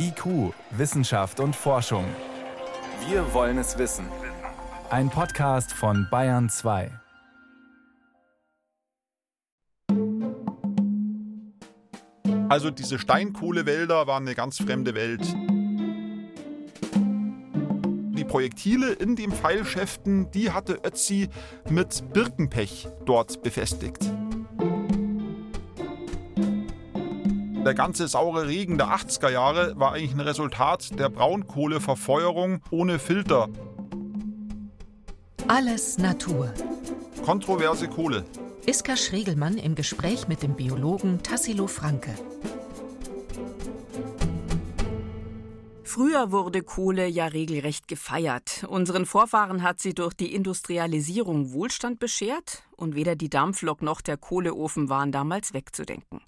IQ, Wissenschaft und Forschung. Wir wollen es wissen. Ein Podcast von Bayern 2. Also diese Steinkohlewälder waren eine ganz fremde Welt. Die Projektile in den Pfeilschäften, die hatte Ötzi mit Birkenpech dort befestigt. Der ganze saure Regen der 80er Jahre war eigentlich ein Resultat der Braunkohleverfeuerung ohne Filter. Alles Natur. Kontroverse Kohle. Iska Schregelmann im Gespräch mit dem Biologen Tassilo Franke. Früher wurde Kohle ja regelrecht gefeiert. Unseren Vorfahren hat sie durch die Industrialisierung Wohlstand beschert und weder die Dampflok noch der Kohleofen waren damals wegzudenken.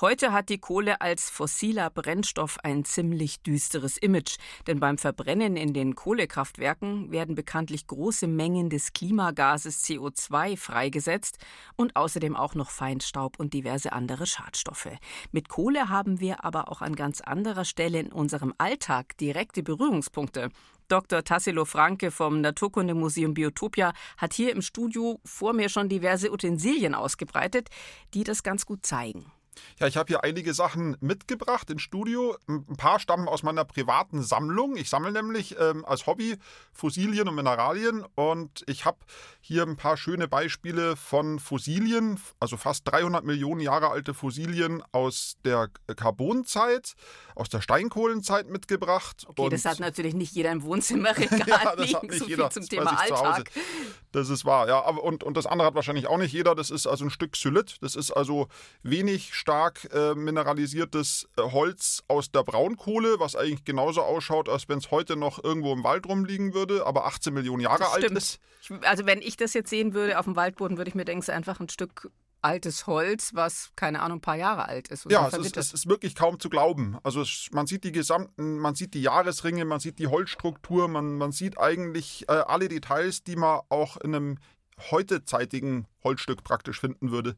Heute hat die Kohle als fossiler Brennstoff ein ziemlich düsteres Image, denn beim Verbrennen in den Kohlekraftwerken werden bekanntlich große Mengen des Klimagases CO2 freigesetzt und außerdem auch noch Feinstaub und diverse andere Schadstoffe. Mit Kohle haben wir aber auch an ganz anderer Stelle in unserem Alltag direkte Berührungspunkte. Dr. Tassilo Franke vom Naturkundemuseum Biotopia hat hier im Studio vor mir schon diverse Utensilien ausgebreitet, die das ganz gut zeigen. Ja, ich habe hier einige Sachen mitgebracht ins Studio. Ein paar stammen aus meiner privaten Sammlung. Ich sammle nämlich ähm, als Hobby Fossilien und Mineralien und ich habe hier ein paar schöne Beispiele von Fossilien, also fast 300 Millionen Jahre alte Fossilien aus der Carbonzeit, aus der Steinkohlenzeit mitgebracht. Okay, und das hat natürlich nicht jeder im Wohnzimmerregal ja, das hat nicht so jeder, viel zum Thema Alltag. Das ist wahr, ja. Und, und das andere hat wahrscheinlich auch nicht jeder. Das ist also ein Stück Xylit. Das ist also wenig stark äh, mineralisiertes äh, Holz aus der Braunkohle, was eigentlich genauso ausschaut, als wenn es heute noch irgendwo im Wald rumliegen würde, aber 18 Millionen Jahre das alt ist. Also wenn ich das jetzt sehen würde auf dem Waldboden, würde ich mir denken, es ist einfach ein Stück altes Holz, was keine Ahnung, ein paar Jahre alt ist. ja, es ist, es ist, wirklich kaum zu glauben. Also es, man sieht die gesamten, man sieht die Jahresringe, man sieht die Holzstruktur, man, man sieht eigentlich äh, alle Details, die man auch in einem heutezeitigen Holzstück praktisch finden würde.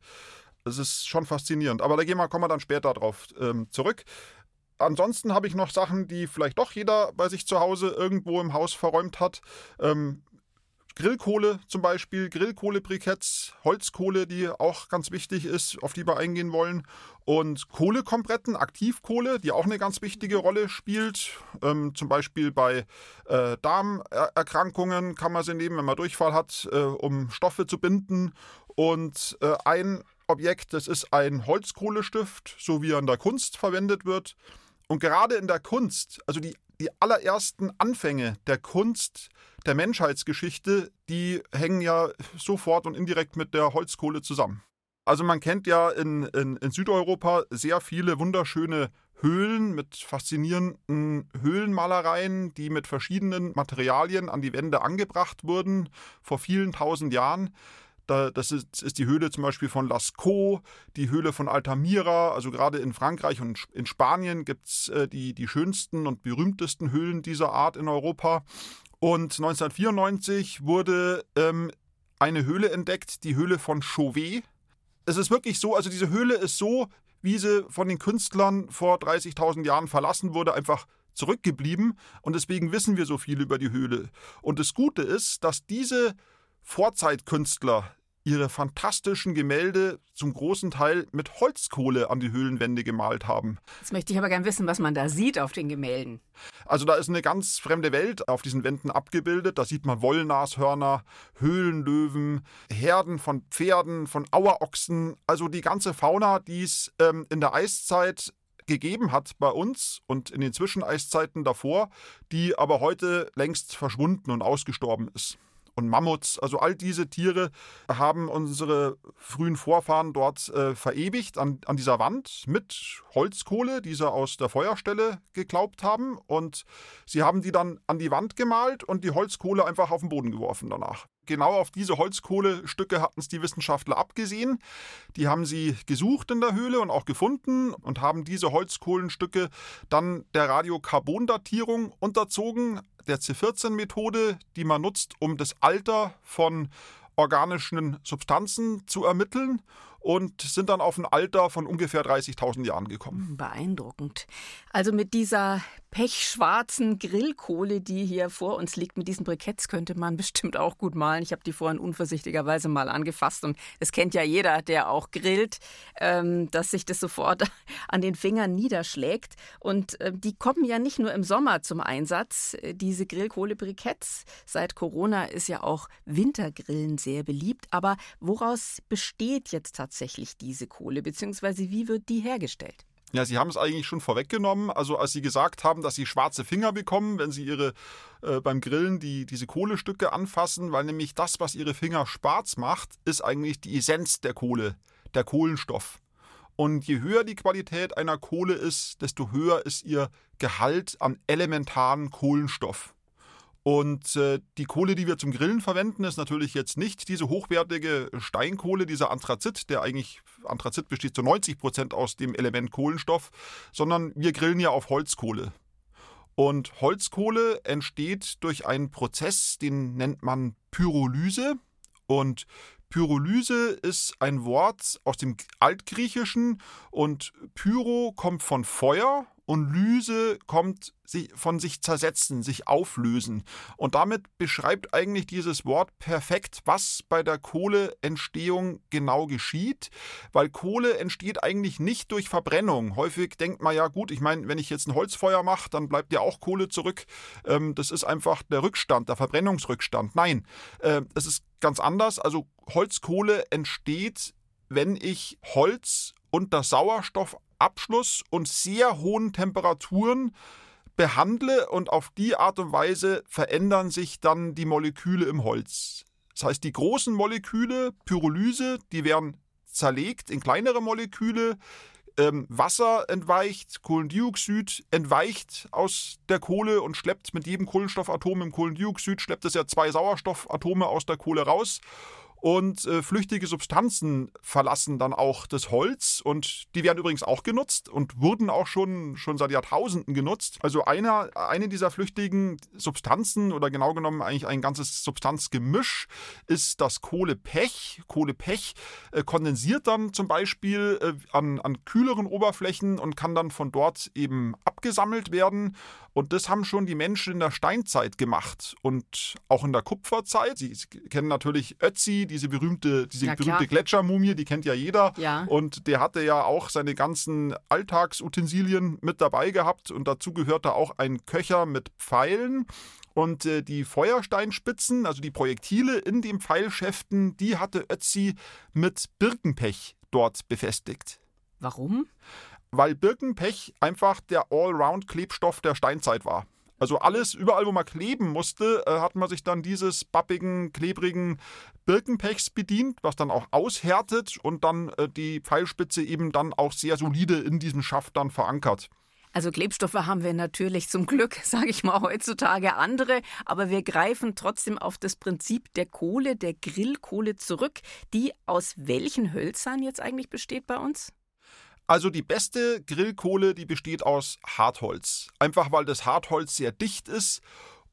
Das ist schon faszinierend. Aber da gehen wir, kommen wir dann später drauf ähm, zurück. Ansonsten habe ich noch Sachen, die vielleicht doch jeder bei sich zu Hause irgendwo im Haus verräumt hat. Ähm, Grillkohle zum Beispiel, Grillkohlebriketts, Holzkohle, die auch ganz wichtig ist, auf die wir eingehen wollen. Und Kohlekompretten, Aktivkohle, die auch eine ganz wichtige Rolle spielt. Ähm, zum Beispiel bei äh, Darmerkrankungen kann man sie nehmen, wenn man Durchfall hat, äh, um Stoffe zu binden. Und äh, ein Objekt, das ist ein Holzkohlestift, so wie er in der Kunst verwendet wird. Und gerade in der Kunst, also die, die allerersten Anfänge der Kunst der Menschheitsgeschichte, die hängen ja sofort und indirekt mit der Holzkohle zusammen. Also man kennt ja in, in, in Südeuropa sehr viele wunderschöne Höhlen mit faszinierenden Höhlenmalereien, die mit verschiedenen Materialien an die Wände angebracht wurden vor vielen tausend Jahren. Da, das ist, ist, die Höhle zum Beispiel von Lascaux, die Höhle von Altamira. Also gerade in Frankreich und in Spanien gibt es äh, die, die schönsten und berühmtesten Höhlen dieser Art in Europa. Und 1994 wurde ähm, eine Höhle entdeckt, die Höhle von Chauvet. Es ist wirklich so, also diese Höhle ist so, wie sie von den Künstlern vor 30.000 Jahren verlassen wurde, einfach zurückgeblieben. Und deswegen wissen wir so viel über die Höhle. Und das Gute ist, dass diese Vorzeitkünstler ihre fantastischen Gemälde zum großen Teil mit Holzkohle an die Höhlenwände gemalt haben. Jetzt möchte ich aber gern wissen, was man da sieht auf den Gemälden. Also da ist eine ganz fremde Welt auf diesen Wänden abgebildet. Da sieht man Wollnashörner, Höhlenlöwen, Herden von Pferden, von Auerochsen. Also die ganze Fauna, die es ähm, in der Eiszeit gegeben hat bei uns und in den Zwischeneiszeiten davor, die aber heute längst verschwunden und ausgestorben ist und Mammuts. Also all diese Tiere haben unsere frühen Vorfahren dort äh, verewigt an, an dieser Wand mit Holzkohle, die sie aus der Feuerstelle geglaubt haben. Und sie haben die dann an die Wand gemalt und die Holzkohle einfach auf den Boden geworfen danach. Genau auf diese Holzkohlestücke hatten es die Wissenschaftler abgesehen. Die haben sie gesucht in der Höhle und auch gefunden und haben diese Holzkohlenstücke dann der Radiokarbondatierung unterzogen, der C14-Methode, die man nutzt, um das Alter von organischen Substanzen zu ermitteln. und sind dann auf ein Alter von ungefähr 30.000 Jahren gekommen. Hm, beeindruckend. Also mit dieser pechschwarzen Grillkohle, die hier vor uns liegt, mit diesen Briketts könnte man bestimmt auch gut malen. Ich habe die vorhin unvorsichtigerweise mal angefasst und es kennt ja jeder, der auch grillt, ähm, dass sich das sofort an den Fingern niederschlägt. Und äh, die kommen ja nicht nur im Sommer zum Einsatz, äh, diese Grillkohle-Briketts. Seit Corona ist ja auch Wintergrillen sehr beliebt. Aber woraus besteht jetzt tatsächlich diese Kohle, beziehungsweise wie wird die hergestellt? Ja, Sie haben es eigentlich schon vorweggenommen. Also als Sie gesagt haben, dass Sie schwarze Finger bekommen, wenn Sie Ihre äh, beim Grillen die, diese Kohlestücke anfassen, weil nämlich das, was Ihre Finger schwarz macht, ist eigentlich die Essenz der Kohle, der Kohlenstoff. Und je höher die Qualität einer Kohle ist, desto höher ist ihr Gehalt an elementaren Kohlenstoff. Und äh, die Kohle, die wir zum Grillen verwenden, ist natürlich jetzt nicht diese hochwertige Steinkohle, dieser Anthrazit, der eigentlich, Anthrazit besteht zu 90 Prozent aus dem Element Kohlenstoff, sondern wir grillen ja auf Holzkohle. Und Holzkohle entsteht durch einen Prozess, den nennt man Pyrolyse. Und Pyrolyse ist ein Wort aus dem Altgriechischen und Pyro kommt von Feuer und Lyse kommt von sich zersetzen, sich auflösen. Und damit beschreibt eigentlich dieses Wort perfekt, was bei der Kohleentstehung genau geschieht, weil Kohle entsteht eigentlich nicht durch Verbrennung. Häufig denkt man ja, gut, ich meine, wenn ich jetzt ein Holzfeuer mache, dann bleibt ja auch Kohle zurück. Ähm, das ist einfach der Rückstand, der Verbrennungsrückstand. Nein, äh, es ist ganz anders. Also Holzkohle entsteht, wenn ich Holz unter Sauerstoffabschluss und sehr hohen Temperaturen behandle und auf die Art und Weise verändern sich dann die Moleküle im Holz. Das heißt, die großen Moleküle, Pyrolyse, die werden zerlegt in kleinere Moleküle, ähm, Wasser entweicht, Kohlendioxid entweicht aus der Kohle und schleppt mit jedem Kohlenstoffatom im Kohlendioxid, schleppt es ja zwei Sauerstoffatome aus der Kohle raus und äh, flüchtige Substanzen verlassen dann auch das Holz und die werden übrigens auch genutzt und wurden auch schon, schon seit Jahrtausenden genutzt. Also einer, eine dieser flüchtigen Substanzen oder genau genommen eigentlich ein ganzes Substanzgemisch ist das Kohlepech. Kohlepech äh, kondensiert dann zum Beispiel äh, an, an kühleren Oberflächen und kann dann von dort eben abgesammelt werden und das haben schon die Menschen in der Steinzeit gemacht und auch in der Kupferzeit. Sie, Sie kennen natürlich Ötzi, diese berühmte, diese ja, berühmte Gletschermumie, die kennt ja jeder. Ja. Und der hatte ja auch seine ganzen Alltagsutensilien mit dabei gehabt und dazu gehörte auch ein Köcher mit Pfeilen. Und äh, die Feuersteinspitzen, also die Projektile in den Pfeilschäften, die hatte Ötzi mit Birkenpech dort befestigt. Warum? weil Birkenpech einfach der Allround-Klebstoff der Steinzeit war. Also alles, überall, wo man kleben musste, äh, hat man sich dann dieses pappigen, klebrigen Birkenpechs bedient, was dann auch aushärtet und dann äh, die Pfeilspitze eben dann auch sehr solide in diesem Schaft dann verankert. Also Klebstoffe haben wir natürlich zum Glück, sage ich mal, heutzutage andere, aber wir greifen trotzdem auf das Prinzip der Kohle, der Grillkohle zurück, die aus welchen Hölzern jetzt eigentlich besteht bei uns? Also die beste Grillkohle, die besteht aus Hartholz. Einfach weil das Hartholz sehr dicht ist.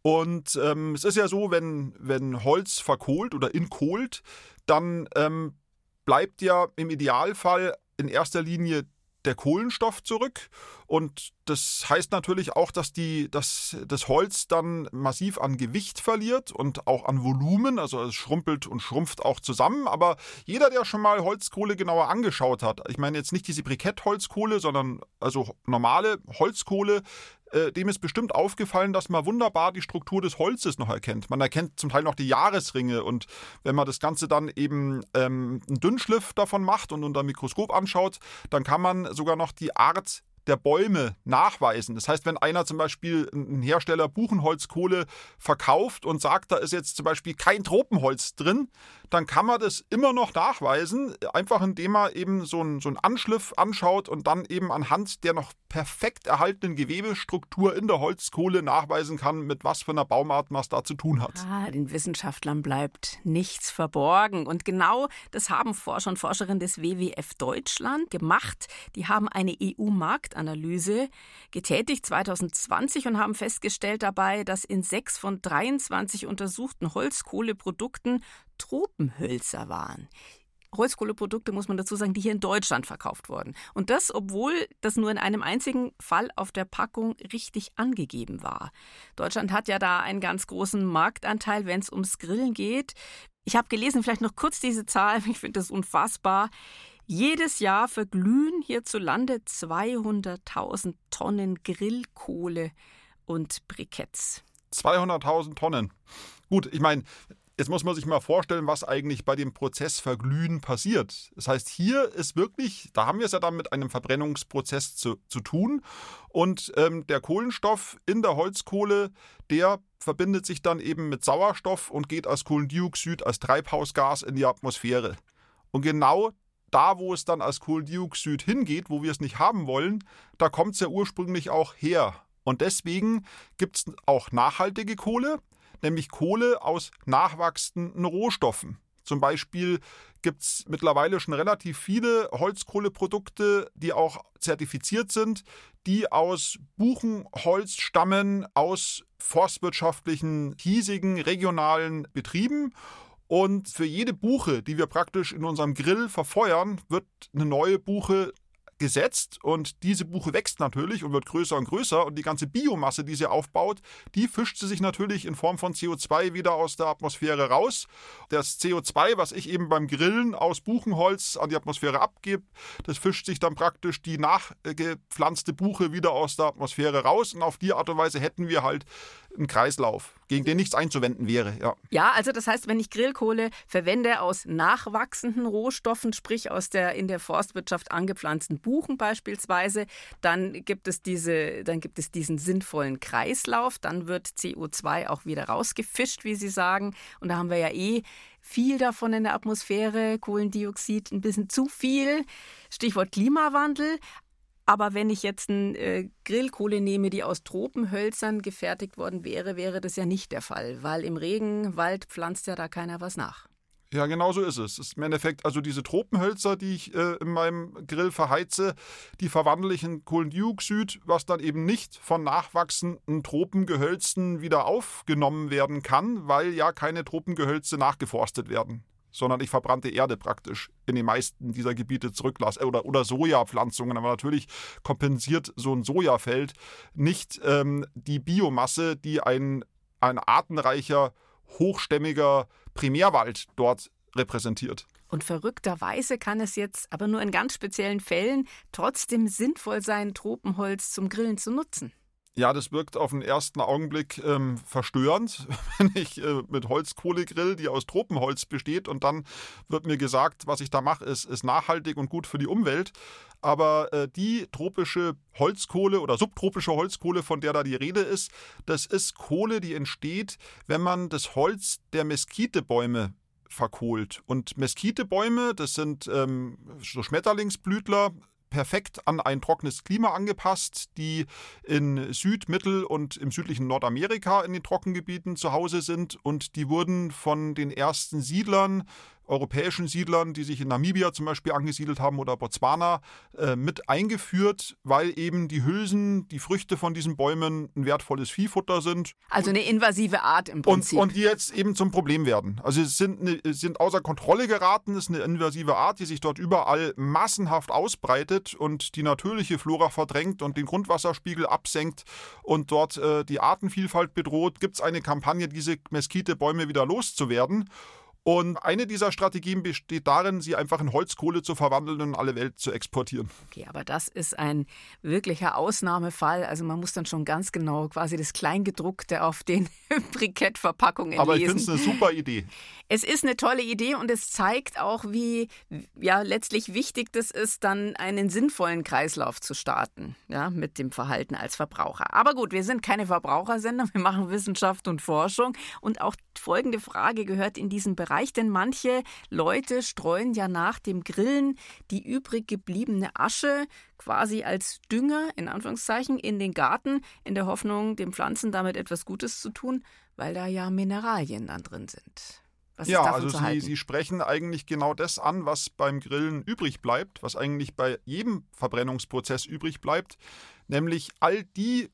Und ähm, es ist ja so, wenn, wenn Holz verkohlt oder inkohlt, dann ähm, bleibt ja im Idealfall in erster Linie der Kohlenstoff zurück. Und das heißt natürlich auch, dass, die, dass das Holz dann massiv an Gewicht verliert und auch an Volumen. Also es schrumpelt und schrumpft auch zusammen. Aber jeder, der schon mal Holzkohle genauer angeschaut hat, ich meine jetzt nicht diese Brikettholzkohle, sondern also normale Holzkohle, äh, dem ist bestimmt aufgefallen, dass man wunderbar die Struktur des Holzes noch erkennt. Man erkennt zum Teil noch die Jahresringe und wenn man das Ganze dann eben ähm, einen Dünnschliff davon macht und unter Mikroskop anschaut, dann kann man sogar noch die Art der Bäume nachweisen. Das heißt, wenn einer zum Beispiel ein Hersteller Buchenholzkohle verkauft und sagt, da ist jetzt zum Beispiel kein Tropenholz drin, dann kann man das immer noch nachweisen, einfach indem man eben so einen, so einen Anschliff anschaut und dann eben anhand der noch perfekt erhaltenen Gewebestruktur in der Holzkohle nachweisen kann, mit was für einer Baumart man es da zu tun hat. Ah, den Wissenschaftlern bleibt nichts verborgen. Und genau das haben Forscher und Forscherinnen des WWF Deutschland gemacht. Die haben eine EU-Marktanalyse getätigt 2020 und haben festgestellt dabei, dass in sechs von 23 untersuchten Holzkohleprodukten Tropenhölzer waren. Holzkohleprodukte, muss man dazu sagen, die hier in Deutschland verkauft wurden. Und das, obwohl das nur in einem einzigen Fall auf der Packung richtig angegeben war. Deutschland hat ja da einen ganz großen Marktanteil, wenn es ums Grillen geht. Ich habe gelesen, vielleicht noch kurz diese Zahl, ich finde das unfassbar. Jedes Jahr verglühen hierzulande 200.000 Tonnen Grillkohle und Briketts. 200.000 Tonnen. Gut, ich meine, Jetzt muss man sich mal vorstellen, was eigentlich bei dem Prozess Verglühen passiert. Das heißt, hier ist wirklich, da haben wir es ja dann mit einem Verbrennungsprozess zu, zu tun. Und ähm, der Kohlenstoff in der Holzkohle, der verbindet sich dann eben mit Sauerstoff und geht als Kohlendioxid, als Treibhausgas in die Atmosphäre. Und genau da, wo es dann als Kohlendioxid hingeht, wo wir es nicht haben wollen, da kommt es ja ursprünglich auch her. Und deswegen gibt es auch nachhaltige Kohle nämlich Kohle aus nachwachsenden Rohstoffen. Zum Beispiel gibt es mittlerweile schon relativ viele Holzkohleprodukte, die auch zertifiziert sind, die aus Buchenholz stammen, aus forstwirtschaftlichen, hiesigen, regionalen Betrieben. Und für jede Buche, die wir praktisch in unserem Grill verfeuern, wird eine neue Buche gesetzt und diese Buche wächst natürlich und wird größer und größer und die ganze Biomasse, die sie aufbaut, die fischt sie sich natürlich in Form von CO2 wieder aus der Atmosphäre raus. Das CO2, was ich eben beim Grillen aus Buchenholz an die Atmosphäre abgebe, das fischt sich dann praktisch die nachgepflanzte Buche wieder aus der Atmosphäre raus und auf die Art und Weise hätten wir halt einen Kreislauf, gegen den nichts einzuwenden wäre. Ja. ja, also das heißt, wenn ich Grillkohle verwende aus nachwachsenden Rohstoffen, sprich aus der in der Forstwirtschaft angepflanzten Buchen beispielsweise, dann gibt es diese, dann gibt es diesen sinnvollen Kreislauf, dann wird CO2 auch wieder rausgefischt, wie Sie sagen. Und da haben wir ja eh viel davon in der Atmosphäre, Kohlendioxid ein bisschen zu viel. Stichwort Klimawandel. Aber wenn ich jetzt eine äh, Grillkohle nehme, die aus Tropenhölzern gefertigt worden wäre, wäre das ja nicht der Fall, weil im Regenwald pflanzt ja da keiner was nach. Ja, genau so ist es. Ist Im Endeffekt, also diese Tropenhölzer, die ich äh, in meinem Grill verheize, die verwandle ich in Kohlendioxid, was dann eben nicht von nachwachsenden Tropengehölzen wieder aufgenommen werden kann, weil ja keine Tropengehölze nachgeforstet werden sondern ich verbrannte Erde praktisch in den meisten dieser Gebiete zurücklasse. Oder, oder Sojapflanzungen. Aber natürlich kompensiert so ein Sojafeld nicht ähm, die Biomasse, die ein, ein artenreicher, hochstämmiger Primärwald dort repräsentiert. Und verrückterweise kann es jetzt aber nur in ganz speziellen Fällen trotzdem sinnvoll sein, Tropenholz zum Grillen zu nutzen. Ja, das wirkt auf den ersten Augenblick ähm, verstörend, wenn ich äh, mit Holzkohle grill, die aus Tropenholz besteht und dann wird mir gesagt, was ich da mache, ist, ist nachhaltig und gut für die Umwelt. Aber äh, die tropische Holzkohle oder subtropische Holzkohle, von der da die Rede ist, das ist Kohle, die entsteht, wenn man das Holz der Meskitebäume verkohlt. Und Meskitebäume, das sind ähm, so Schmetterlingsblütler, perfekt an ein trockenes Klima angepasst, die in Süd-, Mittel- und im südlichen Nordamerika in den Trockengebieten zu Hause sind. Und die wurden von den ersten Siedlern europäischen Siedlern, die sich in Namibia zum Beispiel angesiedelt haben oder Botswana, äh, mit eingeführt, weil eben die Hülsen, die Früchte von diesen Bäumen ein wertvolles Viehfutter sind. Also eine invasive Art im Prinzip. Und, und die jetzt eben zum Problem werden. Also sie sind, eine, sind außer Kontrolle geraten, es ist eine invasive Art, die sich dort überall massenhaft ausbreitet und die natürliche Flora verdrängt und den Grundwasserspiegel absenkt und dort äh, die Artenvielfalt bedroht. Gibt es eine Kampagne, diese Meskite-Bäume wieder loszuwerden? Und eine dieser Strategien besteht darin, sie einfach in Holzkohle zu verwandeln und alle Welt zu exportieren. Okay, aber das ist ein wirklicher Ausnahmefall. Also man muss dann schon ganz genau quasi das Kleingedruckte auf den Brikettverpackungen lesen. Aber ich finde es eine super Idee. Es ist eine tolle Idee und es zeigt auch, wie ja letztlich wichtig das ist, dann einen sinnvollen Kreislauf zu starten, ja, mit dem Verhalten als Verbraucher. Aber gut, wir sind keine Verbrauchersender, wir machen Wissenschaft und Forschung und auch folgende Frage gehört in diesen Bereich Bereich, denn manche Leute streuen ja nach dem Grillen die übrig gebliebene Asche quasi als Dünger, in Anführungszeichen, in den Garten, in der Hoffnung, den Pflanzen damit etwas Gutes zu tun, weil da ja Mineralien dann drin sind. Was ja, also Sie, Sie, sprechen eigentlich genau das an, was beim Grillen übrig bleibt, was eigentlich bei jedem Verbrennungsprozess übrig bleibt, nämlich all die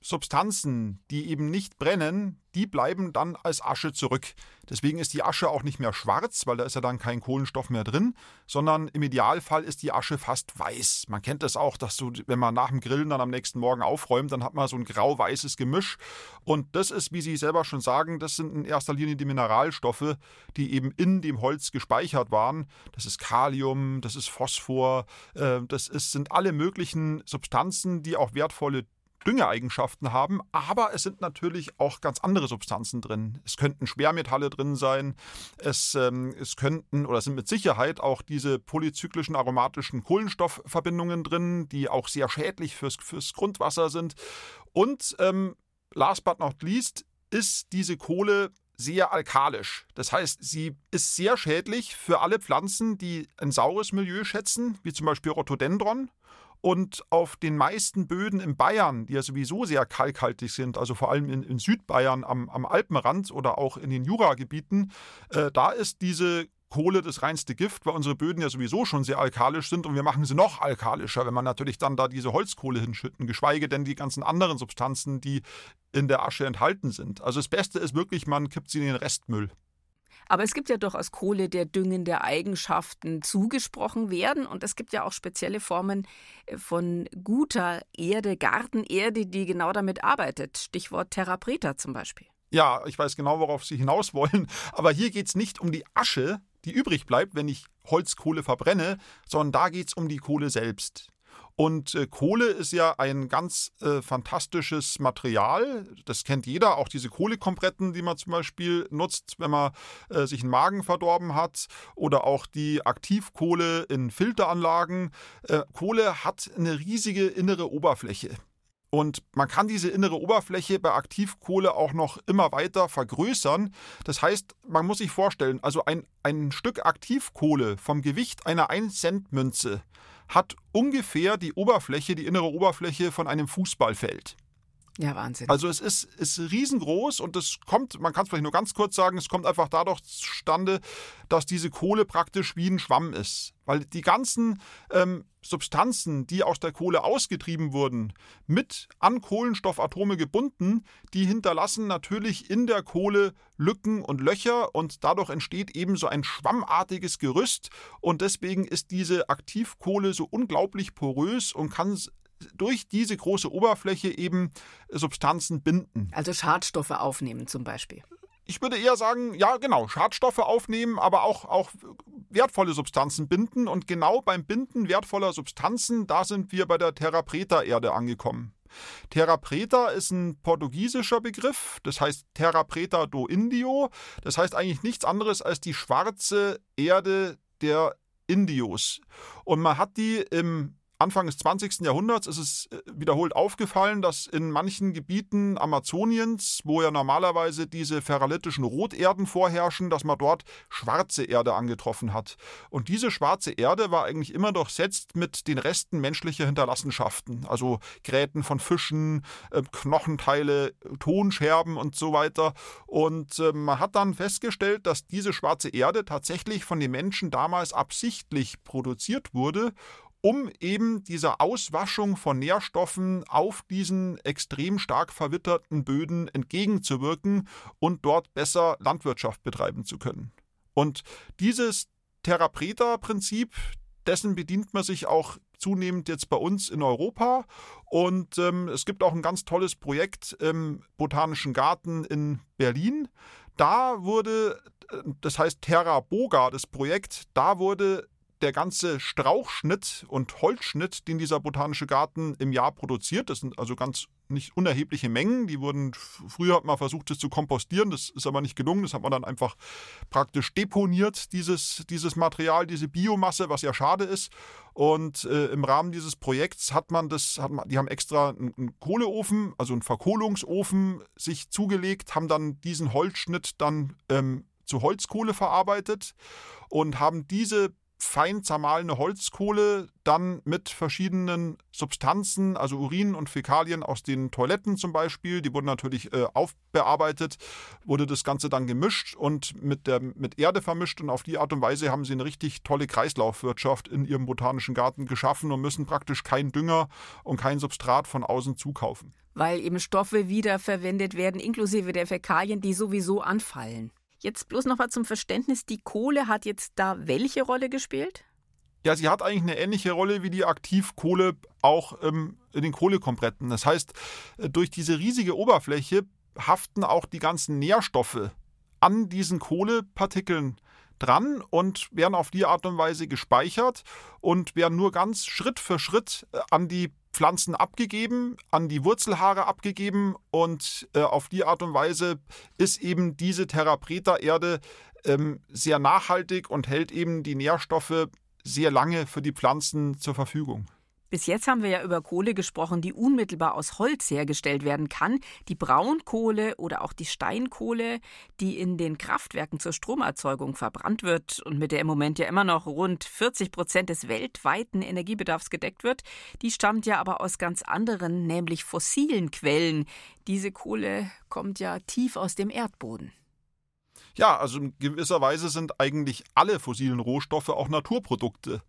Substanzen, die eben nicht brennen, die bleiben dann als Asche zurück. Deswegen ist die Asche auch nicht mehr schwarz, weil da ist ja dann kein Kohlenstoff mehr drin, sondern im Idealfall ist die Asche fast weiß. Man kennt das auch, dass du, wenn man nach dem Grillen dann am nächsten Morgen aufräumt, dann hat man so ein grau-weißes Gemisch. Und das ist, wie Sie selber schon sagen, das sind in erster Linie die Mineralstoffe, die eben in dem Holz gespeichert waren. Das ist Kalium, das ist Phosphor, äh, das ist, sind alle möglichen Substanzen, die auch wertvolle Düngeeigenschaften haben, aber es sind natürlich auch ganz andere Substanzen drin. Es könnten Schwermetalle drin sein, es, ähm, es könnten oder sind mit Sicherheit auch diese polyzyklischen aromatischen Kohlenstoffverbindungen drin, die auch sehr schädlich fürs, fürs Grundwasser sind. Und ähm, last but not least ist diese Kohle sehr alkalisch. Das heißt, sie ist sehr schädlich für alle Pflanzen, die ein saures Milieu schätzen, wie zum Beispiel Rhododendron und auf den meisten Böden in Bayern, die ja sowieso sehr kalkhaltig sind, also vor allem in, in Südbayern am, am, Alpenrand oder auch in den Juragebieten, äh, da ist diese Kohle das reinste Gift, weil unsere Böden ja sowieso schon sehr alkalisch sind und wir machen sie noch alkalischer, wenn man natürlich dann da diese Holzkohle hinschütten, geschweige denn die ganzen anderen Substanzen, die in der Asche enthalten sind. Also das Beste ist wirklich, man kippt sie in den Restmüll. Aber es gibt ja durchaus Kohle, der düngende Eigenschaften zugesprochen werden. Und es gibt ja auch spezielle Formen äh, von guter Erde, Gartenerde, die genau damit arbeitet. Stichwort Terra Preta zum Beispiel. Ja, ich weiß genau, worauf Sie hinaus wollen. Aber hier geht es nicht um die Asche, die übrig bleibt, wenn ich Holzkohle verbrenne, sondern da geht es um die Kohle selbst. Und äh, Kohle ist ja ein ganz äh, fantastisches Material. Das kennt jeder, auch diese Kohlekompretten, die man zum Beispiel nutzt, wenn man äh, sich einen Magen verdorben hat. Oder auch die Aktivkohle in Filteranlagen. Äh, Kohle hat eine riesige innere Oberfläche. Und man kann diese innere Oberfläche bei Aktivkohle auch noch immer weiter vergrößern. Das heißt, man muss sich vorstellen, also ein, ein Stück Aktivkohle vom Gewicht einer 1-Cent-Münze hat ungefähr die Oberfläche, die innere Oberfläche von einem Fußballfeld. Ja, Wahnsinn. Also es ist, ist riesengroß und es kommt, man kann es vielleicht nur ganz kurz sagen, es kommt einfach dadurch zustande, dass diese Kohle praktisch wie ein Schwamm ist. Weil die ganzen ähm, Substanzen, die aus der Kohle ausgetrieben wurden, mit an Kohlenstoffatome gebunden, die hinterlassen natürlich in der Kohle Lücken und Löcher und dadurch entsteht eben so ein schwammartiges Gerüst und deswegen ist diese Aktivkohle so unglaublich porös und kann durch diese große Oberfläche eben Substanzen binden. Also Schadstoffe aufnehmen zum Beispiel. Ich würde eher sagen, ja, genau, Schadstoffe aufnehmen, aber auch, auch wertvolle Substanzen binden. Und genau beim Binden wertvoller Substanzen, da sind wir bei der Terra Preta-Erde angekommen. Terra Preta ist ein portugiesischer Begriff, das heißt Terra Preta do Indio. Das heißt eigentlich nichts anderes als die schwarze Erde der Indios. Und man hat die im Anfang des 20. Jahrhunderts ist es äh, wiederholt aufgefallen, dass in manchen Gebieten Amazoniens, wo ja normalerweise diese feralitischen Roterden vorherrschen, dass man dort schwarze Erde angetroffen hat. Und diese schwarze Erde war eigentlich immer durchsetzt mit den Resten menschlicher Hinterlassenschaften, also Gräten von Fischen, ähm, Knochenteile, Tonscherben und so weiter. Und ähm, man hat dann festgestellt, dass diese schwarze Erde tatsächlich von den Menschen damals absichtlich produziert wurde um eben dieser Auswaschung von Nährstoffen auf diesen extrem stark verwitterten Böden entgegenzuwirken und dort besser Landwirtschaft betreiben zu können. Und dieses Terra Preta-Prinzip, dessen bedient man sich auch zunehmend jetzt bei uns in Europa. Und ähm, es gibt auch ein ganz tolles Projekt im Botanischen Garten in Berlin. Da wurde, äh, das heißt Terra Boga, das Projekt, da wurde der ganze Strauchschnitt und Holzschnitt, den dieser botanische Garten im Jahr produziert, das sind also ganz nicht unerhebliche Mengen. Die wurden, früher hat man versucht, das zu kompostieren, das ist aber nicht gelungen. Das hat man dann einfach praktisch deponiert, dieses, dieses Material, diese Biomasse, was ja schade ist. Und äh, im Rahmen dieses Projekts hat man das, hat man, die haben extra einen, einen Kohleofen, also einen Verkohlungsofen sich zugelegt, haben dann diesen Holzschnitt dann ähm, zu Holzkohle verarbeitet und haben diese fein zermahlene Holzkohle, dann mit verschiedenen Substanzen, also Urin und Fäkalien aus den Toiletten zum Beispiel, die wurden natürlich äh, aufbearbeitet, wurde das Ganze dann gemischt und mit, der, mit Erde vermischt und auf die Art und Weise haben sie eine richtig tolle Kreislaufwirtschaft in ihrem botanischen Garten geschaffen und müssen praktisch kein Dünger und kein Substrat von außen zukaufen. Weil eben Stoffe wiederverwendet werden, inklusive der Fäkalien, die sowieso anfallen. Jetzt bloß noch mal zum Verständnis, die Kohle hat jetzt da welche Rolle gespielt? Ja, sie hat eigentlich eine ähnliche Rolle wie die Aktivkohle auch ähm, in den Kohlekompretten. Das heißt, äh, durch diese riesige Oberfläche haften auch die ganzen Nährstoffe an diesen Kohlepartikeln dran und werden auf die Art und Weise gespeichert und werden nur ganz Schritt für Schritt äh, an die Pflanzen abgegeben, an die Wurzelhaare abgegeben und äh, auf die Art und Weise ist eben diese Terra Preta Erde ähm, sehr nachhaltig und hält eben die Nährstoffe sehr lange für die Pflanzen zur Verfügung. Bis jetzt haben wir ja über Kohle gesprochen, die unmittelbar aus Holz hergestellt werden kann. Die Braunkohle oder auch die Steinkohle, die in den Kraftwerken zur Stromerzeugung verbrannt wird und mit der im Moment ja immer noch rund 40 Prozent des weltweiten Energiebedarfs gedeckt wird, die stammt ja aber aus ganz anderen, nämlich fossilen Quellen. Diese Kohle kommt ja tief aus dem Erdboden. Ja, also in gewisser Weise sind eigentlich alle fossilen Rohstoffe auch Naturprodukte.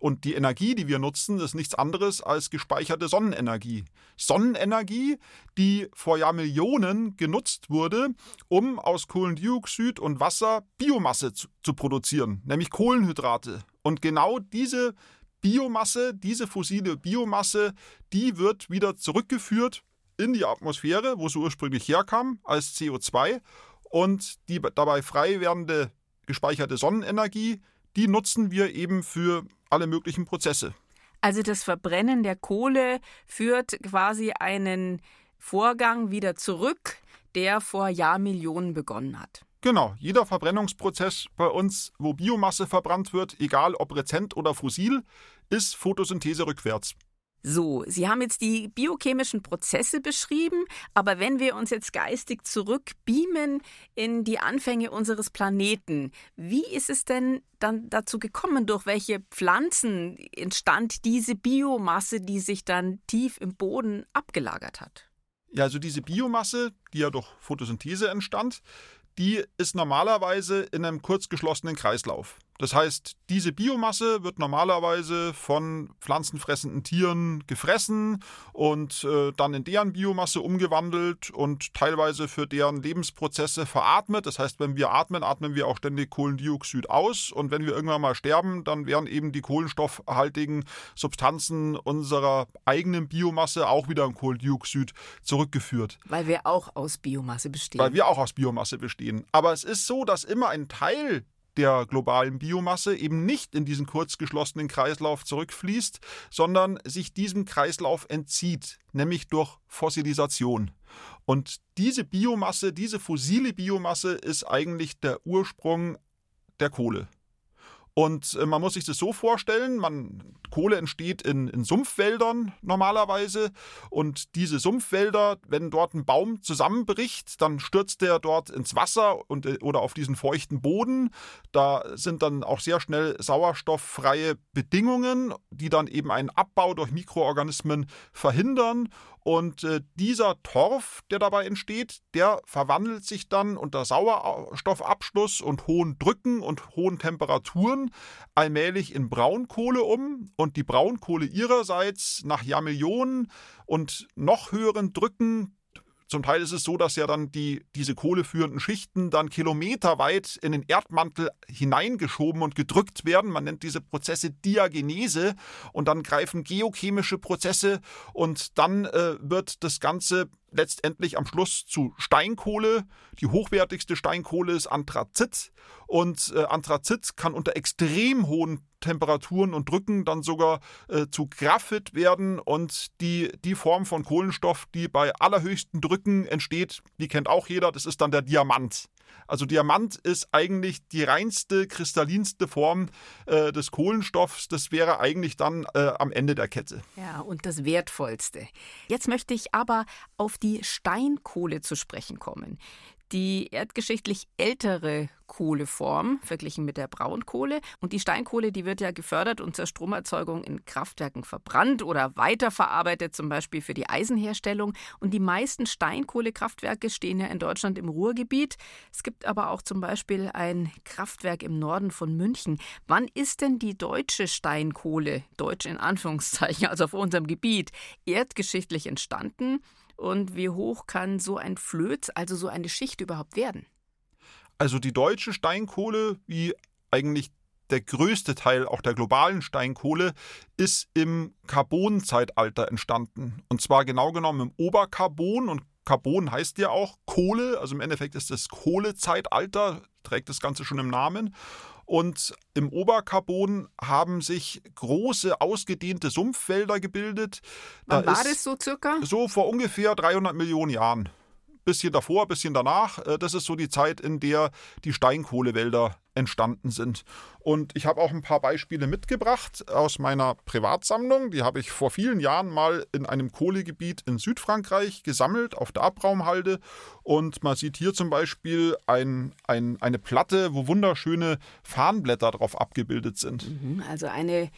Und die Energie, die wir nutzen, ist nichts anderes als gespeicherte Sonnenenergie. Sonnenenergie, die vor Jahrmillionen genutzt wurde, um aus Kohlendioxid und Wasser Biomasse zu, zu produzieren, nämlich Kohlenhydrate. Und genau diese Biomasse, diese fossile Biomasse, die wird wieder zurückgeführt in die Atmosphäre, wo sie ursprünglich herkam, als CO2 und die dabei frei werdende gespeicherte Sonnenenergie, die nutzen wir eben für alle möglichen Prozesse. Also das Verbrennen der Kohle führt quasi einen Vorgang wieder zurück, der vor Jahrmillionen begonnen hat. Genau, jeder Verbrennungsprozess bei uns, wo Biomasse verbrannt wird, egal ob rezent oder fossil, ist Photosynthese rückwärts. So, Sie haben jetzt die biochemischen Prozesse beschrieben, aber wenn wir uns jetzt geistig zurückbeamen in die Anfänge unseres Planeten, wie ist es denn dann dazu gekommen, durch welche Pflanzen entstand diese Biomasse, die sich dann tief im Boden abgelagert hat? Ja, also diese Biomasse, die ja durch Photosynthese entstand, die ist normalerweise in einem kurzgeschlossenen Kreislauf. Das heißt, diese Biomasse wird normalerweise von pflanzenfressenden Tieren gefressen und äh, dann in deren Biomasse umgewandelt und teilweise für deren Lebensprozesse veratmet. Das heißt, wenn wir atmen, atmen wir auch ständig Kohlendioxid aus und wenn wir irgendwann mal sterben, dann werden eben die kohlenstoffhaltigen Substanzen unserer eigenen Biomasse auch wieder in Kohlendioxid zurückgeführt. Weil wir auch aus Biomasse bestehen. Weil wir auch aus Biomasse bestehen. Aber es ist so, dass immer ein Teil der globalen Biomasse eben nicht in diesen kurzgeschlossenen Kreislauf zurückfließt, sondern sich diesem Kreislauf entzieht, nämlich durch Fossilisation. Und diese Biomasse, diese fossile Biomasse ist eigentlich der Ursprung der Kohle. Und äh, man muss sich das so vorstellen, man, Kohle entsteht in, in, Sumpfwäldern normalerweise und diese Sumpfwälder, wenn dort ein Baum zusammenbricht, dann stürzt der dort ins Wasser und, äh, oder auf diesen feuchten Boden. Da sind dann auch sehr schnell sauerstofffreie Bedingungen, die dann eben einen Abbau durch Mikroorganismen verhindern und äh, dieser Torf, der dabei entsteht, der verwandelt sich dann unter Sauerstoffabschluss und hohen Drücken und hohen Temperaturen allmählich in Braunkohle um. Und die Braunkohle ihrerseits nach Jahrmillionen und noch höheren Drücken zum Teil ist es so, dass ja dann die, diese kohleführenden Schichten dann kilometerweit in den Erdmantel hineingeschoben und gedrückt werden. Man nennt diese Prozesse Diagenese und dann greifen geochemische Prozesse und dann äh, wird das Ganze letztendlich am Schluss zu Steinkohle. Die hochwertigste Steinkohle ist Anthrazit und äh, Anthrazit kann unter extrem hohen Temperaturen und Drücken dann sogar äh, zu Graphit werden und die, die Form von Kohlenstoff, die bei allerhöchsten Drücken entsteht, die kennt auch jeder, das ist dann der Diamant. Also Diamant ist eigentlich die reinste, kristallinste Form äh, des Kohlenstoffs. Das wäre eigentlich dann äh, am Ende der Kette. Ja, und das Wertvollste. Jetzt möchte ich aber auf die die Steinkohle zu sprechen kommen. Die erdgeschichtlich ältere Kohleform verglichen mit der Braunkohle. Und die Steinkohle, die wird ja gefördert und zur Stromerzeugung in Kraftwerken verbrannt oder weiterverarbeitet, zum Beispiel für die Eisenherstellung. Und die meisten Steinkohlekraftwerke stehen ja in Deutschland im Ruhrgebiet. Es gibt aber auch zum Beispiel ein Kraftwerk im Norden von München. Wann ist denn die deutsche Steinkohle, deutsch in Anführungszeichen, also auf unserem Gebiet, erdgeschichtlich entstanden? Und wie hoch kann so ein Flöz, also so eine Schicht überhaupt werden? Also die deutsche Steinkohle, wie eigentlich der größte Teil auch der globalen Steinkohle, ist im Carbonzeitalter entstanden. Und zwar genau genommen im Obercarbon. Und Carbon heißt ja auch Kohle. Also im Endeffekt ist das Kohlezeitalter, trägt das Ganze schon im Namen. Und im Obercarbon haben sich große, ausgedehnte Sumpfwälder gebildet. Wann da war das so circa? So vor ungefähr 300 Millionen Jahren bisschen davor, bisschen danach. Äh, das ist so die Zeit, in der die Steinkohlewälder entstanden sind. Und ich habe auch ein paar Beispiele mitgebracht aus meiner Privatsammlung. Die habe ich vor vielen Jahren mal in einem Kohlegebiet in Südfrankreich gesammelt, auf der Abraumhalde. Und man sieht hier zum Beispiel ein, ein, eine Platte, wo wunderschöne Farnblätter drauf abgebildet sind. Mhm, also eine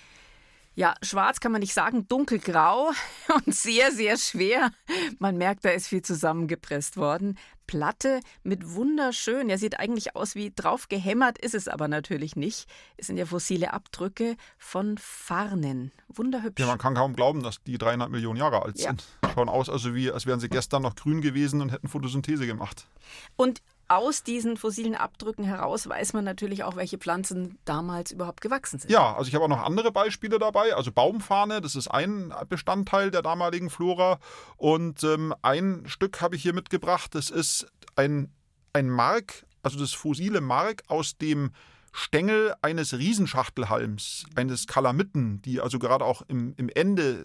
ja, schwarz kann man nicht sagen, dunkelgrau und sehr, sehr schwer. Man merkt, da ist viel zusammengepresst worden. Platte mit wunderschön, ja, sieht eigentlich aus wie drauf gehämmert, ist es aber natürlich nicht. Es sind ja fossile Abdrücke von Farnen. Wunderhübsch. Ja, man kann kaum glauben, dass die 300 Millionen Jahre alt sind. Ja. Schauen aus, also wie, als wären sie gestern noch grün gewesen und hätten Photosynthese gemacht. Und aus diesen fossilen Abdrücken heraus weiß man natürlich auch, welche Pflanzen damals überhaupt gewachsen sind. Ja, also ich habe auch noch andere Beispiele dabei. Also Baumfahne, das ist ein Bestandteil der damaligen Flora. Und ähm, ein Stück habe ich hier mitgebracht. Das ist ein, ein Mark, also das fossile Mark aus dem Stängel eines Riesenschachtelhalms, eines Kalamitten, die also gerade auch im, im Ende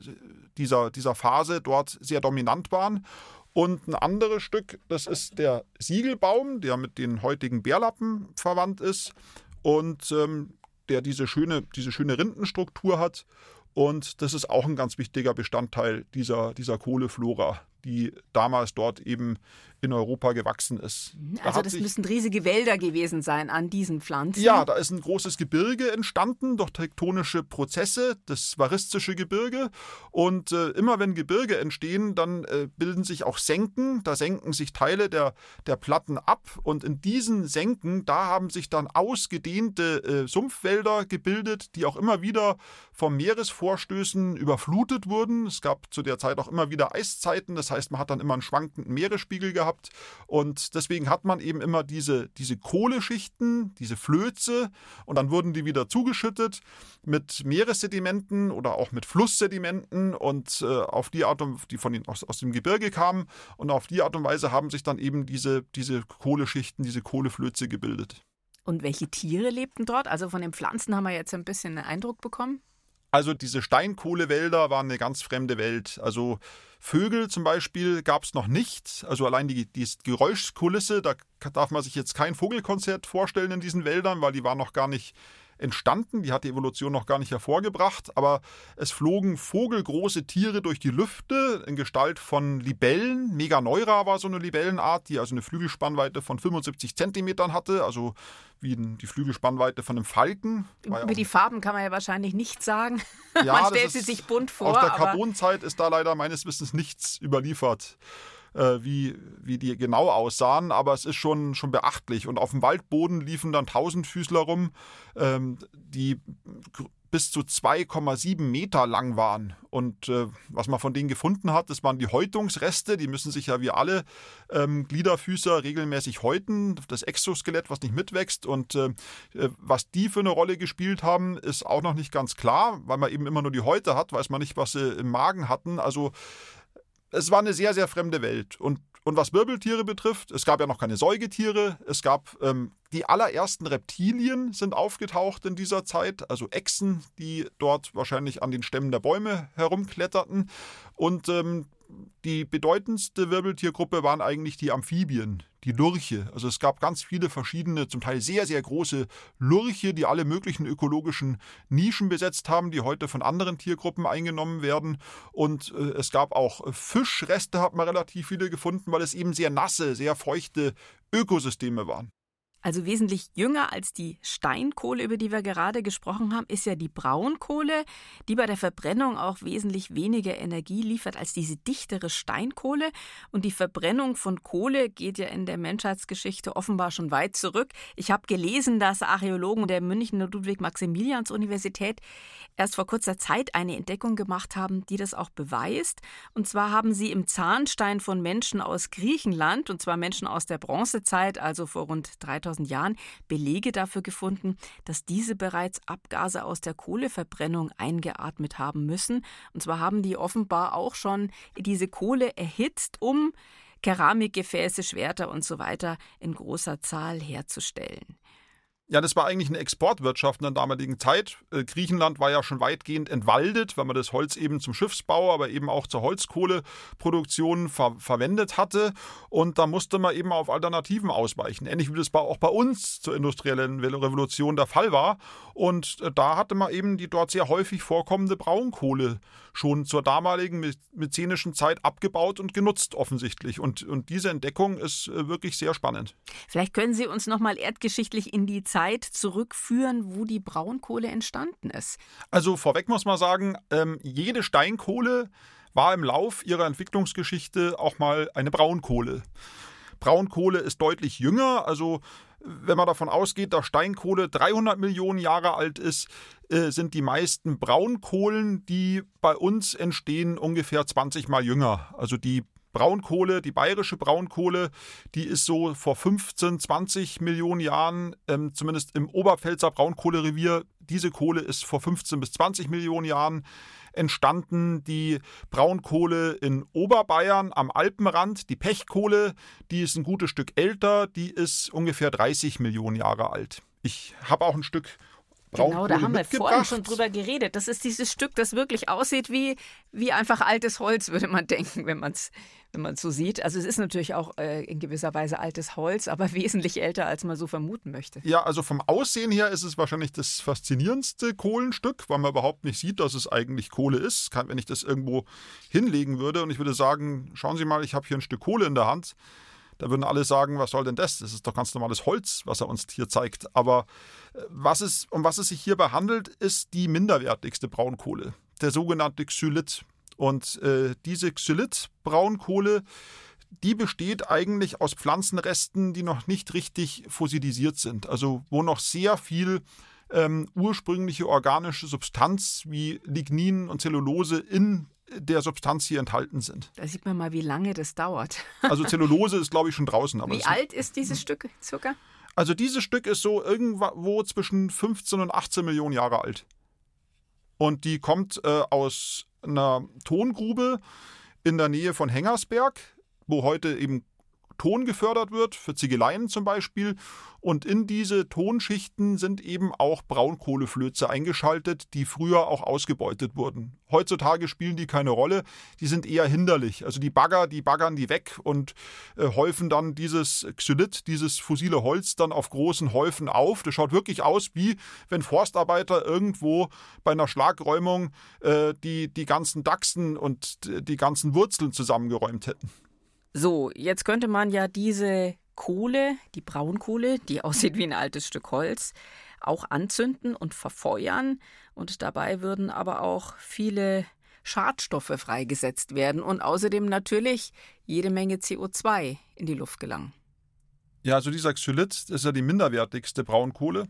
dieser, dieser Phase dort sehr dominant waren. Und ein anderes Stück, das ist der Siegelbaum, der mit den heutigen Bärlappen verwandt ist und ähm, der diese schöne, diese schöne Rindenstruktur hat. Und das ist auch ein ganz wichtiger Bestandteil dieser, dieser Kohleflora, die damals dort eben in Europa gewachsen ist. Mhm, also da das müssen riesige Wälder gewesen sein an diesen Pflanzen. Ja, da ist ein großes Gebirge entstanden durch tektonische Prozesse, das varistische Gebirge. Und äh, immer wenn Gebirge entstehen, dann äh, bilden sich auch Senken. Da senken sich Teile der, der Platten ab. Und in diesen Senken, da haben sich dann ausgedehnte äh, Sumpfwälder gebildet, die auch immer wieder vom Meeresvorstößen überflutet wurden. Es gab zu der Zeit auch immer wieder Eiszeiten. Das heißt, man hat dann immer einen schwankenden Meeresspiegel gehabt. Und deswegen hat man eben immer diese, diese Kohleschichten, diese Flöze und dann wurden die wieder zugeschüttet mit Meeressedimenten oder auch mit Flusssedimenten und äh, auf die Art und die von den, aus, aus dem Gebirge kamen und auf die Art und Weise haben sich dann eben diese, diese Kohleschichten, diese Kohleflöze gebildet. Und welche Tiere lebten dort? Also von den Pflanzen haben wir jetzt ein bisschen einen Eindruck bekommen. Also diese Steinkohlewälder waren eine ganz fremde Welt. Also Vögel zum Beispiel gab es noch nicht. Also allein die, die Geräuschkulisse, da darf man sich jetzt kein Vogelkonzert vorstellen in diesen Wäldern, weil die waren noch gar nicht entstanden. Die hat die Evolution noch gar nicht hervorgebracht. Aber es flogen vogelgroße Tiere durch die Lüfte in Gestalt von Libellen. Meganeura war so eine Libellenart, die also eine Flügelspannweite von 75 Zentimetern hatte. Also wie die Flügelspannweite von einem Falken. Über die Farben kann man ja wahrscheinlich nichts sagen. Ja, man stellt sie sich bunt vor. Aus der Carbonzeit ist da leider meines Wissens nichts überliefert äh, wie, wie die genau aussahen, aber es ist schon, schon beachtlich. Und auf dem Waldboden liefen dann Tausendfüßler rum, ähm, die bis zu 2,7 Meter lang waren. Und äh, was man von denen gefunden hat, das waren die Häutungsreste. Die müssen sich ja wie alle ähm, Gliederfüßer regelmäßig häuten. Das Exoskelett, was nicht mitwächst. Und äh, äh, was die für eine Rolle gespielt haben, ist auch noch nicht ganz klar, weil man eben immer nur die Häute hat, weiß man nicht, was sie im Magen hatten. Also es war eine sehr, sehr fremde Welt. Und, und was Wirbeltiere betrifft, es gab ja noch keine Säugetiere, es gab ähm, die allerersten Reptilien sind aufgetaucht in dieser Zeit, also Echsen, die dort wahrscheinlich an den Stämmen der Bäume herumkletterten. Und ähm, die bedeutendste Wirbeltiergruppe waren eigentlich die Amphibien, die Lurche. Also es gab ganz viele verschiedene, zum Teil sehr, sehr große Lurche, die alle möglichen ökologischen Nischen besetzt haben, die heute von anderen Tiergruppen eingenommen werden. Und äh, es gab auch Fischreste, hat man relativ viele gefunden, weil es eben sehr nasse, sehr feuchte Ökosysteme waren. Also wesentlich jünger als die Steinkohle, über die wir gerade gesprochen haben, ist ja die Braunkohle, die bei der Verbrennung auch wesentlich weniger Energie liefert als diese dichtere Steinkohle. Und die Verbrennung von Kohle geht ja in der Menschheitsgeschichte offenbar schon weit zurück. Ich habe gelesen, dass Archäologen der Münchner Ludwig-Maximilians-Universität erst vor kurzer Zeit eine Entdeckung gemacht haben, die das auch beweist. Und zwar haben sie im Zahnstein von Menschen aus Griechenland, und zwar Menschen aus der Bronzezeit, also vor rund 3000 2000 Jahren Belege dafür gefunden, dass diese bereits Abgase aus der Kohleverbrennung eingeatmet haben müssen. Und zwar haben die offenbar auch schon diese Kohle erhitzt, um Keramikgefäße, Schwerter und so weiter in großer Zahl herzustellen. Ja, das war eigentlich eine Exportwirtschaft in der damaligen Zeit. Äh, Griechenland war ja schon weitgehend entwaldet, weil man das Holz eben zum Schiffsbau, aber eben auch zur Holzkohleproduktion ver verwendet hatte. Und da musste man eben auf Alternativen ausweichen. Ähnlich wie das auch bei uns zur industriellen Revolution der Fall war. Und äh, da hatte man eben die dort sehr häufig vorkommende Braunkohle schon zur damaligen mäzenischen Zeit abgebaut und genutzt offensichtlich. Und, und diese Entdeckung ist äh, wirklich sehr spannend. Vielleicht können Sie uns noch mal erdgeschichtlich in die Zeit zurückführen, wo die Braunkohle entstanden ist. Also vorweg muss man sagen, ähm, jede Steinkohle war im Lauf ihrer Entwicklungsgeschichte auch mal eine Braunkohle. Braunkohle ist deutlich jünger, also wenn man davon ausgeht, dass Steinkohle 300 Millionen Jahre alt ist, äh, sind die meisten Braunkohlen, die bei uns entstehen, ungefähr 20 Mal jünger. Also die Braunkohle, die bayerische Braunkohle, die ist so vor 15, 20 Millionen Jahren, ähm, zumindest im Oberpfälzer Braunkohlerevier, diese Kohle ist vor 15 bis 20 Millionen Jahren entstanden die Braunkohle in Oberbayern am Alpenrand. Die Pechkohle, die ist ein gutes Stück älter, die ist ungefähr 30 Millionen Jahre alt. Ich habe auch ein Stück Genau, da haben wir vorhin schon drüber geredet. Das ist dieses Stück, das wirklich aussieht wie, wie einfach altes Holz, würde man denken, wenn man es wenn man so sieht. Also es ist natürlich auch äh, in gewisser Weise altes Holz, aber wesentlich älter, als man so vermuten möchte. Ja, also vom Aussehen her ist es wahrscheinlich das faszinierendste Kohlenstück, weil man überhaupt nicht sieht, dass es eigentlich Kohle ist. Kann, wenn ich das irgendwo hinlegen würde und ich würde sagen, schauen Sie mal, ich habe hier ein Stück Kohle in der Hand. Da würden alle sagen, was soll denn das? Das ist doch ganz normales Holz, was er uns hier zeigt. Aber äh, was es, um was es sich hierbei handelt, ist die minderwertigste Braunkohle, der sogenannte Xylit. Und äh, diese Xylit-Braunkohle, die besteht eigentlich aus Pflanzenresten, die noch nicht richtig fossilisiert sind. Also wo noch sehr viel ähm, ursprüngliche organische Substanz wie Lignin und Zellulose in der Substanz hier enthalten sind. Da sieht man mal, wie lange das dauert. also Zellulose ist, glaube ich, schon draußen. wie alt ist dieses Stück Zucker? Also dieses Stück ist so irgendwo zwischen 15 und 18 Millionen Jahre alt. Und die kommt äh, aus einer Tongrube in der Nähe von Hengersberg, wo heute eben Ton gefördert wird, für Ziegeleien zum Beispiel. Und in diese Tonschichten sind eben auch Braunkohleflöze eingeschaltet, die früher auch ausgebeutet wurden. Heutzutage spielen die keine Rolle, die sind eher hinderlich. Also die Bagger, die baggern die weg und äh, häufen dann dieses Xylit, dieses fossile Holz dann auf großen Häufen auf. Das schaut wirklich aus, wie wenn Forstarbeiter irgendwo bei einer Schlagräumung äh, die, die ganzen Dachsen und die ganzen Wurzeln zusammengeräumt hätten. So, jetzt könnte man ja diese Kohle, die Braunkohle, die aussieht wie ein altes Stück Holz, auch anzünden und verfeuern. Und dabei würden aber auch viele Schadstoffe freigesetzt werden und außerdem natürlich jede Menge CO2 in die Luft gelangen. Ja, also dieser Xylit ist ja die minderwertigste Braunkohle.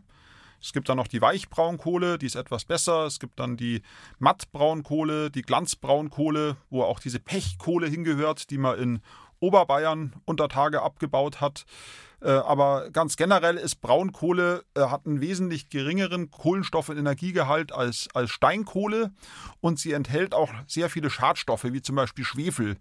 Es gibt dann noch die Weichbraunkohle, die ist etwas besser. Es gibt dann die Mattbraunkohle, die Glanzbraunkohle, wo auch diese Pechkohle hingehört, die man in Oberbayern unter Tage abgebaut hat. Äh, aber ganz generell ist Braunkohle äh, hat einen wesentlich geringeren Kohlenstoff- und Energiegehalt als, als Steinkohle und sie enthält auch sehr viele Schadstoffe, wie zum Beispiel Schwefel.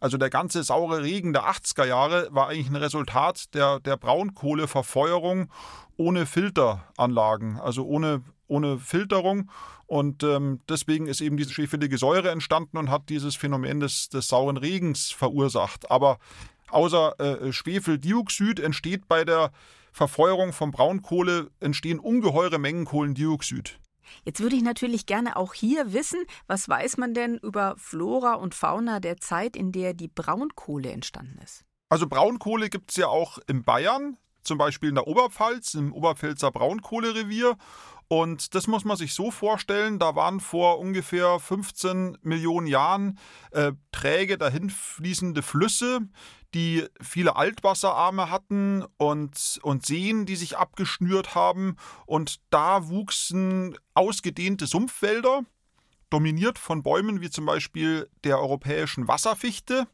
Also der ganze saure Regen der 80er Jahre war eigentlich ein Resultat der, der Braunkohleverfeuerung ohne Filteranlagen, also ohne ohne Filterung. Und ähm, deswegen ist eben diese schwefelige Säure entstanden und hat dieses Phänomen des, des sauren Regens verursacht. Aber außer äh, Schwefeldioxid entsteht bei der Verfeuerung von Braunkohle entstehen ungeheure Mengen Kohlendioxid. Jetzt würde ich natürlich gerne auch hier wissen, was weiß man denn über Flora und Fauna der Zeit, in der die Braunkohle entstanden ist? Also Braunkohle gibt es ja auch in Bayern, zum Beispiel in der Oberpfalz, im Oberpfälzer Braunkohlerevier. Und das muss man sich so vorstellen, da waren vor ungefähr 15 Millionen Jahren äh, träge dahinfließende Flüsse, die viele Altwasserarme hatten und, und Seen, die sich abgeschnürt haben. Und da wuchsen ausgedehnte Sumpfwälder, dominiert von Bäumen wie zum Beispiel der europäischen Wasserfichte,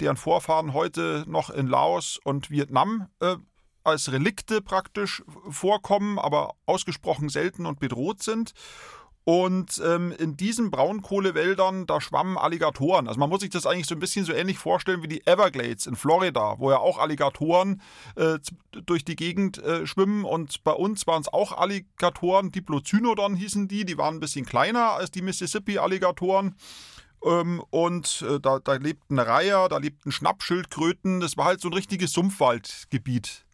deren Vorfahren heute noch in Laos und Vietnam äh, als Relikte praktisch vorkommen, aber ausgesprochen selten und bedroht sind. Und ähm, in diesen Braunkohlewäldern, da schwammen Alligatoren. Also man muss sich das eigentlich so ein bisschen so ähnlich vorstellen wie die Everglades in Florida, wo ja auch Alligatoren äh, durch die Gegend äh, schwimmen. Und bei uns waren es auch Alligatoren, Diplocynodon hießen die, die waren ein bisschen kleiner als die Mississippi-Alligatoren. Ähm, und äh, da, da lebten Reiher, da lebten Schnappschildkröten. Das war halt so ein richtiges Sumpfwaldgebiet.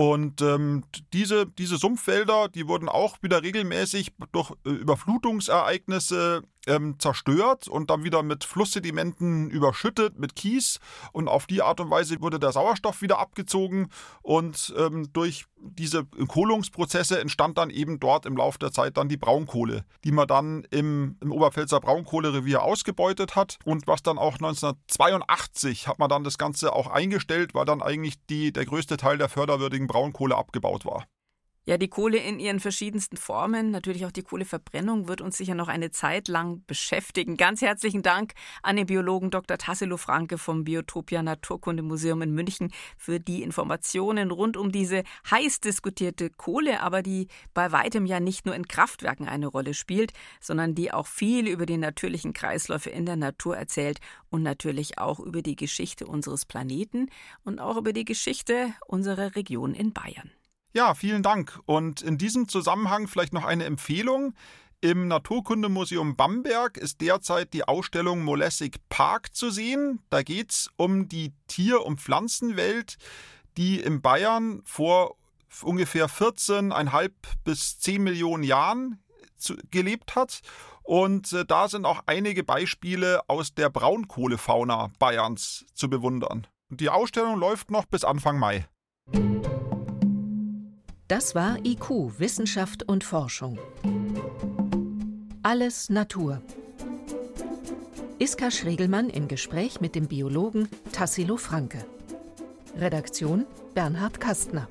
Und ähm, diese, diese Sumpfwälder, die wurden auch wieder regelmäßig durch äh, Überflutungsereignisse ähm, zerstört und dann wieder mit Flusssedimenten überschüttet, mit Kies. Und auf die Art und Weise wurde der Sauerstoff wieder abgezogen. Und ähm, durch diese Kohlungsprozesse entstand dann eben dort im Laufe der Zeit dann die Braunkohle, die man dann im, im Oberpfälzer Braunkohlerevier ausgebeutet hat. Und was dann auch 1982 hat man dann das Ganze auch eingestellt, weil dann eigentlich die, der größte Teil der förderwürdigen Braunkohle abgebaut war. Ja, die Kohle in ihren verschiedensten Formen, natürlich auch die Kohleverbrennung, wird uns sicher noch eine Zeit lang beschäftigen. Ganz herzlichen Dank an den Biologen Dr. Tassilo Franke vom Biotopia Naturkundemuseum in München für die Informationen rund um diese heiß diskutierte Kohle, aber die bei weitem ja nicht nur in Kraftwerken eine Rolle spielt, sondern die auch viel über die natürlichen Kreisläufe in der Natur erzählt und natürlich auch über die Geschichte unseres Planeten und auch über die Geschichte unserer Region in Bayern. Ja, vielen Dank. Und in diesem Zusammenhang vielleicht noch eine Empfehlung. Im Naturkundemuseum Bamberg ist derzeit die Ausstellung Molessic Park zu sehen. Da geht es um die Tier- und Pflanzenwelt, die in Bayern vor ungefähr 14,5 bis 10 Millionen Jahren zu, gelebt hat. Und äh, da sind auch einige Beispiele aus der Braunkohlefauna Bayerns zu bewundern. Und die Ausstellung läuft noch bis Anfang Mai. Das war IQ, Wissenschaft und Forschung. Alles Natur. Iska Schregelmann im Gespräch mit dem Biologen Tassilo Franke. Redaktion Bernhard Kastner.